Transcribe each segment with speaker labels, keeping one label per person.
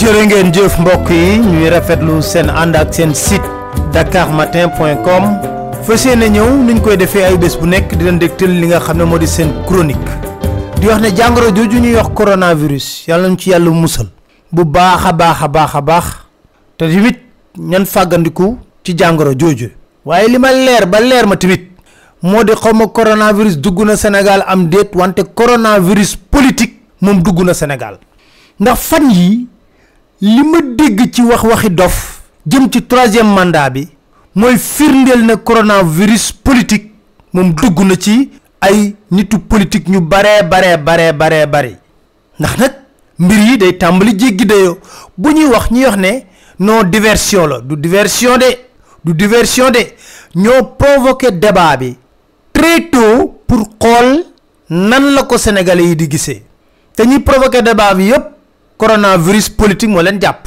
Speaker 1: jërë ngeen jëf mbokk yi ñuy rafetlu seen ànd ak seen site dakarmatin.com fas yéene ñëw nuñ koy defee ay bés bu nekk di leen dégtal li nga xam ne moo di seen chronique di wax ne jàngoro jooju ñuy wax coronavirus yàlla nañ ci yàlla musal bu baax a baax a baax a baax te tamit ñan fàggandiku ci jàngoro jooju waaye li ma leer ba leer ma tamit moo di xaw ma coronavirus dugg na Sénégal am déet wante coronavirus politique moom dugg na Sénégal ndax fan yi li ma dégg ci wax waxi dof jëm ci troisième mandat bi mooy firndeel na coronavirus politique moom dugg na ci ay nitu politique ñu baree baree baree baree bari ndax nag mbir yi day tàmbali jéggi dayoo bu ñuy wax ñuy wax ne non diversion la du diversion de du diversion de ñoo provoqué débat bi très tôt pour xool nan la ko sénégalais yi di gisee te ñuy provoqué débat bi yépp coronavirus politique moo leen jàpp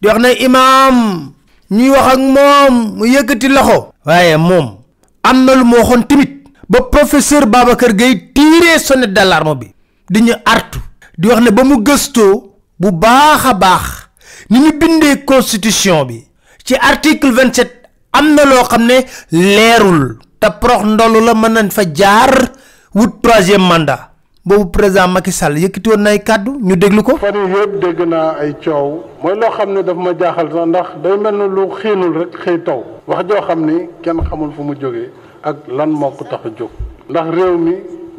Speaker 1: di wax ne imaam ñuy wax ak moom mu yëkkati loxo waaye moom am na lu mu waxoon tamit ba professeur Babacar Gueye tiiree sonnette d'alarme bi di ñu artu di wax ne ba mu gëstoo bu baax a baax ni ñu bindee constitution bi ci article 27 am na loo xam ne leerul te prox ndolu la mën nañ fa jaar wut troisième mandat boobu président Macky Sall yëkkati woon na ay kàddu ñu déglu ko.
Speaker 2: fan yii yëpp dégg naa ay coow mooy loo xam ne daf ma jaaxal sax ndax day mel ni lu xiinul rek xëy taw wax joo xam ni kenn xamul fu mu jógee ak lan moo ko tax a jóg ndax réew mi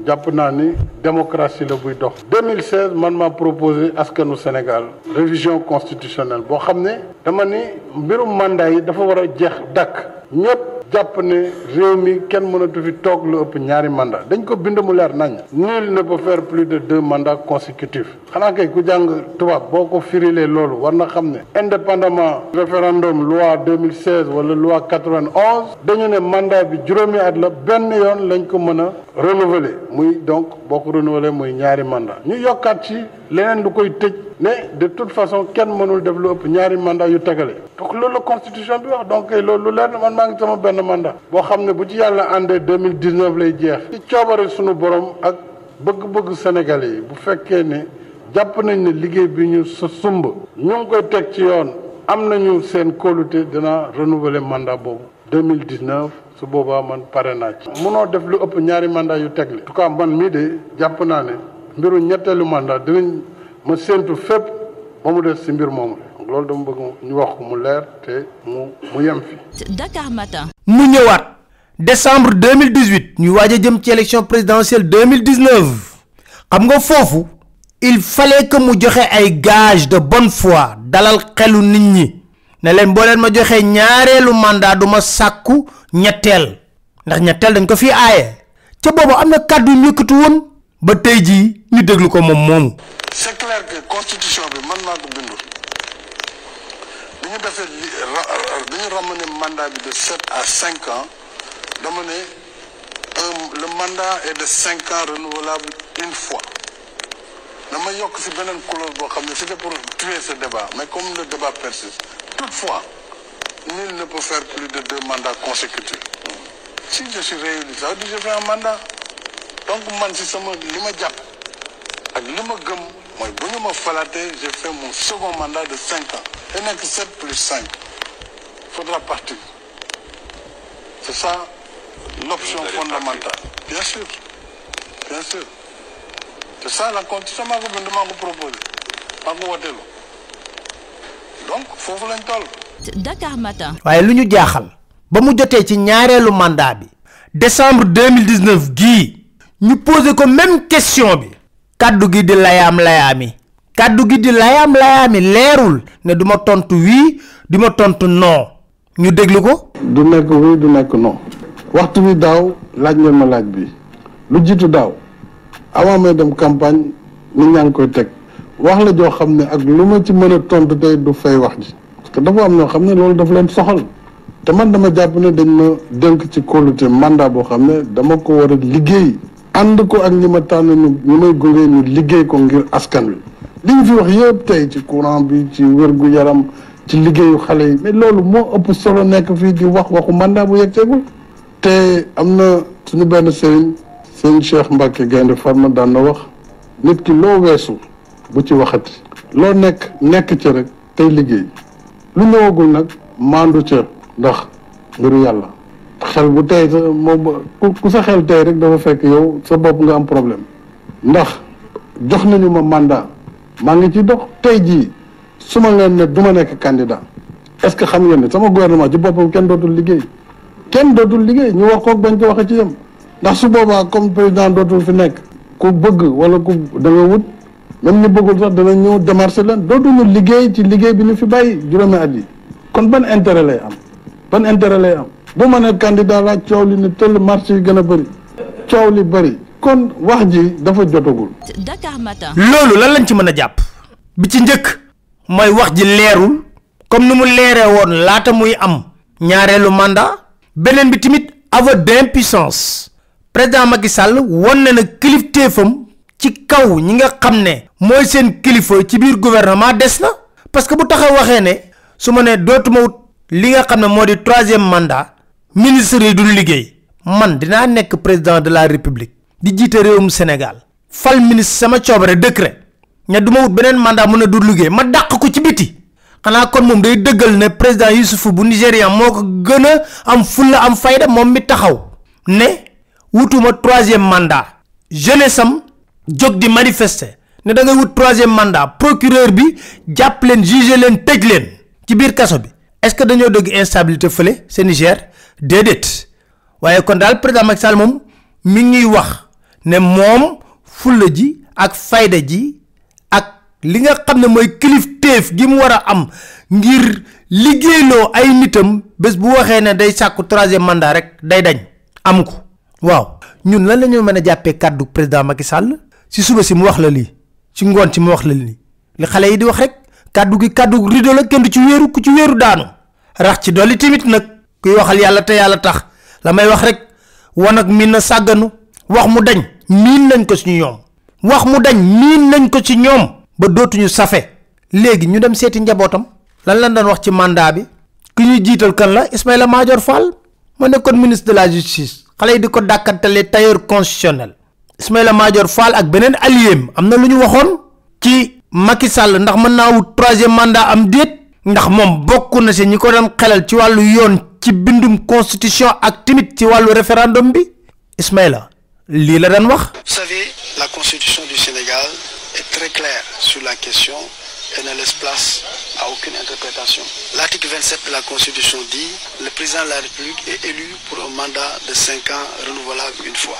Speaker 2: jàpp naa ni démocratie la buy dox. 2016 man maa proposé askanu Sénégal révision constitutionnelle boo xam ne dama ni mbirum mandat yi dafa war a jeex dàkk. ñëpp jàpp ne réew mi kenn mënatu fi toog lu ëpp ñaari mandat dañ ko bind mu leer nañ nul ne peut faire plus de deux mandats consécutifs xanaa kay ku jàng tubaab boo ko firilee loolu war na xam ne indépendamment référendum loi 2016 wala loi 91 dañu ne mandat bi juróomi at la benn yoon lañ ko mën a renouveler muy donc boo ko renouveler muy ñaari mandat ñu yokkaat ci leneen lu koy tëj ne de toute façon kenn mënul def lu ëpp ñaari mandat yu tegale donc loolu la constitution bi wax donc kay loolu lu leer na man maa ngi sama benn mandat boo xam ne bu ci yàlla àndee 2019 lay jeex ci coobare sunu borom ak bëgg-bëgg Sénégalais yi bu fekkee ne jàpp nañ ne liggéey bi ñu sa sumb ñu ngi koy teg ci yoon am nañu seen kóolute dina renouveler mandat boobu 2019 su boobaa man pare naa ci. munoo def lu ëpp ñaari mandat yu tegle. en tout cas man mii de jàpp naa ne mbiru ñetteelu mandat dinañ ma séentu fépp ba mu des si mbir moomu loolu dama bëgg ñu wax ko mu leer te mu mu yem fi.
Speaker 3: Dakar Matin.
Speaker 1: mu ñëwaat décembre 2018 ñu waaj a jëm ci élection présidentielle 2019 xam nga foofu il fallait que mu joxe ay gage de bonne foi dalal xelu nit ñi. ne leen boo leen ma joxee ñaareelu mandat du ma sàkku ñetteel ndax ñetteel dañ ko fi aaye ca boobu am na kàddu yu yëkkatu woon ba tey jii ñu déglu ko moom moomu
Speaker 4: c'est clair que constitution bi man maa ko bindu bi ñu defee li ra- ra- bi ñu ramené mandat bi de sept à cinq ans dama ne un- le mandat est de cinq ans renouvelable une fois dama yokk si beneen couleur boo xam ne c'était pour tuer ce débat mais comme le débat persiste toutefois nul ne peut faire plus de deux mandats consécutifs si je suis réélu ça veut dire je fais un mandat donc man si sama li ma jàpp ak li ma gëm mooy bu ñu ma falaatee j'ai fait mon second mandat de cinq ans te nekk sept plus cinq faudra partir c'est ça l'option fondamentale bien sûr bien sûr c'est ça la constitution maa ko bind maa ko proposé maa ko woteelu donc foofu lañ toll.
Speaker 3: Dakar Matin.
Speaker 1: waaye lu ñu jaaxal ba mu jotee ci ñaareelu mandat bi décembre 2019 gii ñu posé ko même question bi kàddu gi di layaam layaami kàddu gi di layaam layaami leerul ne du ma tontu wii du ma tontu non ñu déglu ko.
Speaker 2: du nekk oui du nekk non. waxtu bi daaw laaj ngeen ma laaj bi lu jiitu daaw avant may dem campagne nit ñaa ngi koy teg wax la joo xam ne ak lu ma ci mën a tontu tey du fay wax ji parce que dafa am ñoo xam ne loolu dafa leen soxal. te man dama jàpp ne dañ ma dénk ci kóolute mandat boo xam ne dama ko war a liggéey ànd ko ak ñi ma tànn ñu ñu may gunge ñu liggéey ko ngir askan wi li ñu fi wax yëpp tey ci courant bi ci wérgu yaram ci liggéeyu xale yi mais loolu moo ëpp solo nekk fii di wax waxu mandat bu yegteegul te am na suñu benn sëriñ sëriñ Cheikh Mbacke Gaynde Fatma daan na wax nit ki loo weesu bu ci waxati loo nekk nekk ci rek tey liggéey lu ñëwagul nag maandu ca ndax mbiru yàlla xel bu tey sa moom ku sa xel tey rek dafa fekk yow sa bopp nga am problème ndax jox nañu ma mandat maa ngi ci dox tey jii su ma leen ne du ma nekk candidat est-ce que xam ngeen ne sama gouvernement ci boppam kenn dootul liggéey kenn dootul liggéey ñu wax koog bañ ko waxee ci yem ndax su boobaa comme président dootul fi nekk ku bëgg wala ku da nga wut même ñu bëggul sax dana ñëw démarché leen dootuñu liggéey ci liggéey bi ñu fi bàyyi juróomi at yi kon ban intérêt lay am ban intérêt lay am bu ma ne candidat la coow li ne tëll marché yi gën a bëri coow li bëri kon wax ji dafa jotagul.
Speaker 3: Dakar Matin.
Speaker 1: loolu lan lañ ci mën a jàpp bi ci njëkk mooy wax ji leerul comme ni mu leeree woon laata muy am ñaareelu mandat beneen bi tamit aveu d'impuissance président Macky Sall won na na kilifteefam ci kaw ñi nga xam ne mooy seen kilifa ci biir gouvernement des na parce que bu taxaw waxee ne su ma ne dootuma wut li nga xam ne moo di troisième mandat ministre yi dul liggéey man dinaa nekk président de la république di jiite réewum Sénégal fal ministre sama coobare décret ne du ma wut beneen mandat mu ne du liggéey ma dàq ko ci biti xanaa kon moom day dëggal ne président Youssoufou bu Nigéria moo ko gën a am fulla am fayda moom mi taxaw ne wutuma troisième mandat jeunesse am jóg di manifester ne da ngay wut troisième mandat procureur bi jàpp leen juger leen tëj leen ci biir kaso bi est-ce que dañoo dëgg instabilité fële c'est Niger déedéet waaye kon daal président Macky Sall moom mi ngi wax ne moom fulla ji ak fayda ji ak li nga xam ne mooy kilifteef gi mu war a am ngir liggéeyloo ay nitam bés bu waxee ne day sàkku troisième mandat rek day dañ am ko waaw ñun lan la ñu mën a jàppee kàddu président Macky Sall si suba si mu wax la lii ci ngoon si mu wax la lii li xale yi di wax rek kàddu gi kàddu rido la kenn du ci wéeru ku ci wéeru daanu rax ci dolli timit nag kuy waxal yàlla te yàlla tax la may wax rek wan ak miin na sàgganu wax mu dañ miin nañ ko ci ñoom wax mu dañ miin nañ ko ci ñoom ba dootuñu safe léegi ñu dem seeti njabootam lan lan doon wax ci mandat bi ki ñuy jiital kan la Ismaïla Madior Fall moo nekkoon ministre de la justice xale yi di ko dàkkantale tailleur constitutionnel Ismaïla Madior Fall ak beneen alliéem am na lu ñu waxoon ci Macky Sall ndax mën naa wut troisième mandat am déet ndax moom bokk na si ñi ko doon xelal ci wàllu yoon ci bindum constitution ak timit ci wàllu référendum bi Ismaïla lii la daan wax.
Speaker 5: Vous savez, la constitution du Sénégal est très claire sur la question et ne laisse place à aucune interprétation. L'article 27 de la constitution dit le président de la République est élu pour un mandat de 5 ans renouvelable une fois.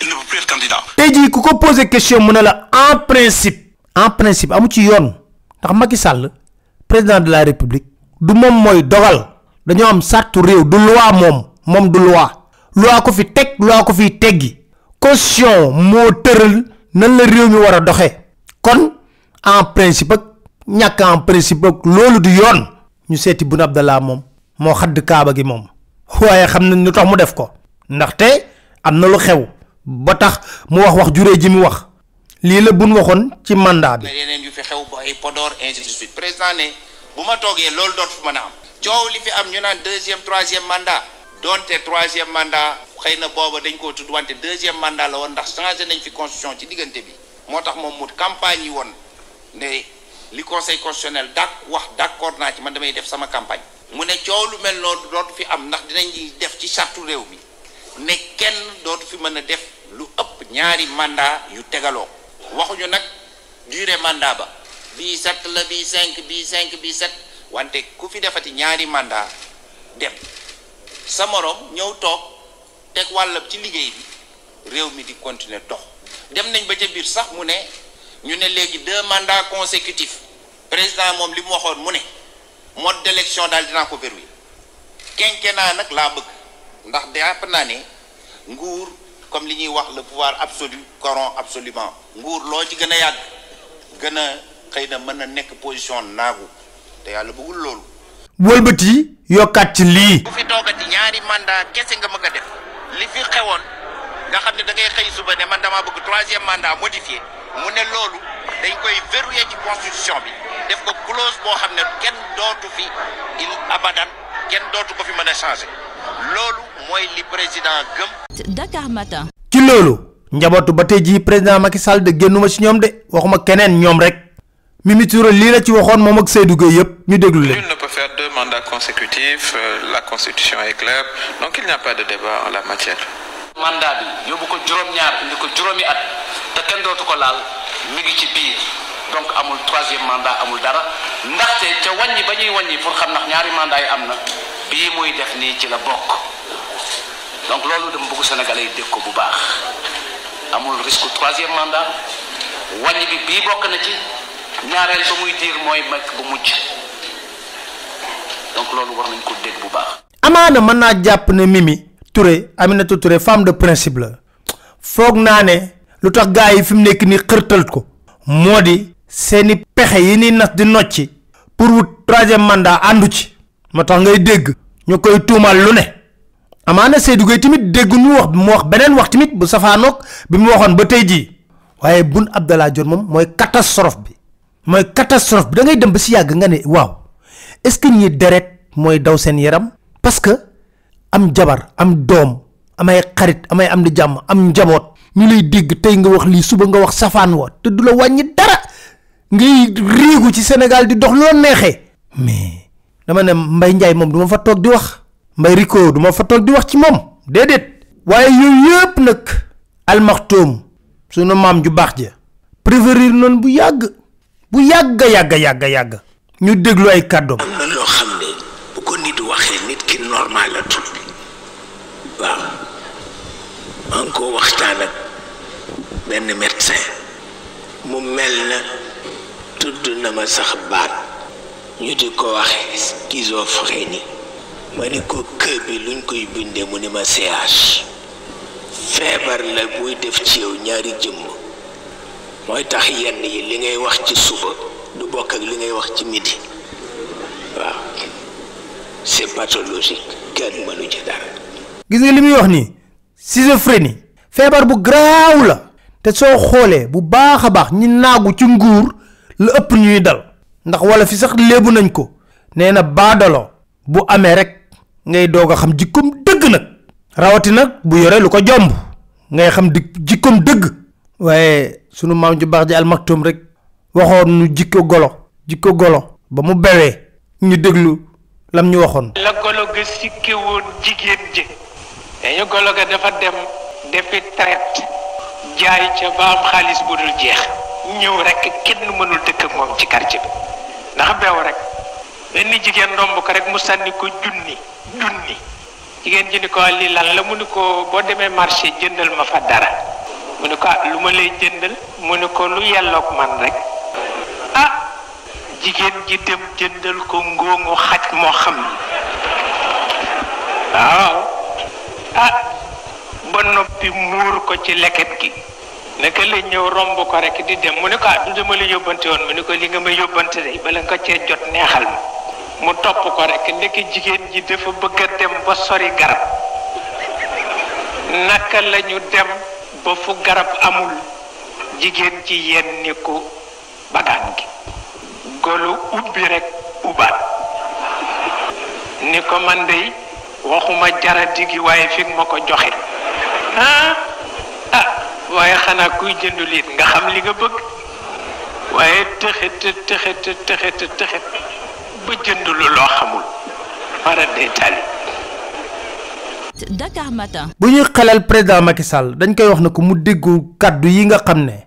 Speaker 6: il ne peut plus être candidat.
Speaker 1: tey jii ku ko poser question mu ne la en principe en principe amu ci yoon ndax Macky Sall président de la république du moom mooy dogal dañoo am sàrtu réew du loi moom moom du loi loi ko fi teg loi ko fi teggi constitution moo tëral nan la réew mi war a doxee kon en principe ak ñàkk en principe ak loolu du yoon ñu seeti Boun Abdallah moom moo xadd kaaba gi moom waaye xam nañ lu tax mu def ko ndaxte am na lu xew ba tax mu wax wax juree ji mu wax lii la bun waxoon ci mandat bi.
Speaker 7: yeneen yu fi xew ba ay Podor ainsi de suite président ne bu ma toogee loolu doot fu mën a am. coow li fi am ñu naan deuxième troisième mandat. donte troisième mandat xëy na booba dañ koo tudd wante deuxième mandat la woon ndax changé nañ fi constitution ci diggante bi moo tax moom mu campagne yi woon ne. li conseil constitutionnel dak wax d'accord naa ci man damay def sama campagne. mu ne coow lu mel noonu dootu fi am ndax dinañ def ci charte réew mi ne kenn dootu fi mën a def lu ëpp ñaari mandat yu tegaloo waxuñu nag durée mandat ba bii sept la bii cinq bii cinq bii sept wante ku fi defati ñaari mandat dem sa morom ñëw toog. teg wàllam ci liggéey bi réew mi di continuer dox dem nañ ba ca biir sax mu ne ñu ne léegi deux mandats consécutifs président moom li mu waxoon mu ne mode d'élection daal dinaa ko verrouiller quinquennat nag laa bëgg ndax jàpp naa ne nguur comme li ñuy wax le pouvoir absolu corrompt absolument nguur loo ci gën a yàgg gën a xëy na mën na nekk position naagu te yàlla bëggul loolu.
Speaker 1: wëlbati yokkaat ci lii.
Speaker 7: bu fi toogati ñaari mandat kese nga mën a def li fi xewoon nga xam ne da ngay xëy suba ne man damaa bëgg troisième mandat modifié mu ne loolu dañ koy verrouiller ci constitution bi def ko clause boo xam ne kenn dootu fi il abadan kenn dootu ko fi mën a changé loolu mooy li président gëm.
Speaker 3: Dakar Matin.
Speaker 1: ci loolu njabootu ba tey jii président Macky Sall de génnuma ci ñoom de waxuma keneen ñoom rek. Mimi Touré lii la ci waxoon moom ak Seydou Gueye yëpp ñu déglu leen.
Speaker 8: Nul ne peut faire deux mandats consécutifs euh, la constitution est claire donc il n'y a pas de débat en la matière.
Speaker 9: mandat bi yóbbu ko juróom-ñaar indi ko juróomi at te kenn dootu ko laal mi ngi ci biir donc amul troisième mandat amul dara ndaxte ca wàññi ba ñuy wàññi pour xam ndax ñaari mandat yi am na bii muy def nii ci la bokk. donc loolu dama bëgg Sénégalais yi dégg ko bu baax amul risque troisième mandat wàññi bi bii bokk na ci ñaareel ba muy diir mooy mag bu mujj donc loolu war nañ ko dégg bu baax.
Speaker 1: amaana mën naa jàpp ne Mimi Touré Aminata Touré femme de principe la foog naa ne lu tax gaa yi fi mu nekk nii xërtal ko moo di seeni pexe yi ni nas di nocci pour wut troisième mandat àndu ci. moo tax ngay dégg ñu koy tuumaal lu ne amaana Seydou Gueye tamit dégg ñu wax mu wax beneen wax tamit bu safaanoog bi mu waxoon ba tey jii waaye Boun Abdallah Dionne moom mooy catastrophe bi mooy catastrophe bi da ngay dem ba si yàgg nga ne waaw est-ce que ñi deret mooy daw seen yaram parce que am jabar am doom amay xarit amay am di jàmm am njaboot ñu lay dégg tey nga wax lii suba nga wax safaan wa te du la wàññi dara ngay riigu ci Sénégal di dox loo neexee mais dama ne Mbaye Ndiaye moom du ma fa toog di wax Mbaye Rico du ma fa toog di wax ci moom déedéet waaye yooyu yëpp nag almaxtoom sunu maam ju baax ja préférir noonu bu yàgg bu yàgg yàgg yàgg yàgg ñu déglu ay kàddoom
Speaker 10: am na loo xam ne bu ko nit waxee nit ki normal la tudd waaw maa ngi ko waxtaan ak benn médecin mu mel na tudd na ma sax baat ñu di ko wax schizophrénie ma ni ko kër bi luñ koy bindee mu ni ma CH feebar la buy def ci yow ñaari jëmm mooy tax yenn yi li ngay wax ci suba du bokk ak li ngay wax ci midi waaw c'est pathologique kenn mënu ci dara
Speaker 1: gis nga li muy wax nii schizophrénie feebar bu garaaw la te soo xoolee bu baax a baax ñi naagu ci nguur la ëpp ñuy dal ndax wala fi sax léebu nañ ko nee na baadaloo bu amee rek ngay doog a xam jikkoom dëgg nag rawati nag bu yore lu ko jomb ngay xam di jikkoom dëgg waaye sunu maam ju baax ji almaktum rek waxoon nu jikko golo jikko golo ba mu bewee ñu déglu lam ñu waxoon
Speaker 11: la golo ga sikke woon jigéen ji dañu golo ga dafa dem defi traite jaay ca ba am xaalis bu dul jeex ñëw rek kenn mënul dëkk ak moom ci quartier bi ndax bew rek benn jigéen ndomb ko rek mu sànni ko junni junni jigéen ji ni ko lii lan la mu ni ko boo demee marché jëndal ma fa dara mu ni ko ah lu ma lay jëndal mu ni ko lu yelloog man rek ah jigéen ji dem jëndal ko ngóoŋu xaj moo xam ni waaw ah ba noppi muur ko ci leket gi naka la ñëw romb ko rek di dem mu ne ko ah du dama la yóbbante woon mu ne ko li nga ma yóbbante de bala nga cee jot neexal ma mu topp ko rek ndekk jigéen ji dafa bëgg a dem ba sori garab naka la ñu dem ba fu garab amul jigéen ci yenn ni ko bagaan gi golo ubbi rek ubaat ni ko man dey waxuma jara digi waaye fi ma ko joxe ah ah waaye xanaa kuy jëndu liit nga xam li nga bëgg waaye tëxit tëxit tëxit tëxit ba jënd lu loo xamul mara day tali
Speaker 3: Dakar Matin.
Speaker 12: bu ñuy xelal président Macky Sall dañ koy wax ne ko mu déggu kàddu yi nga xam ne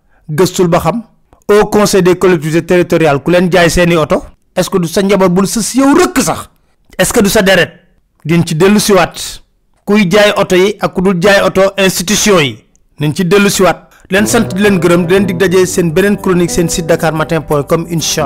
Speaker 12: gëstul ba xam au conseil des collectivités territoriales ku leen jaay seeni oto est ce que du sa njaboot bul sa si yow rëkk sax est ce que du sa deret din ci dellu siwaat kuy jaay oto yi ak ku dul jaay oto institution yi nañ ci dellu siwaat leen sant di leen gërëm di leen dig dajee seen beneen chronique seen site dakar matin point com incha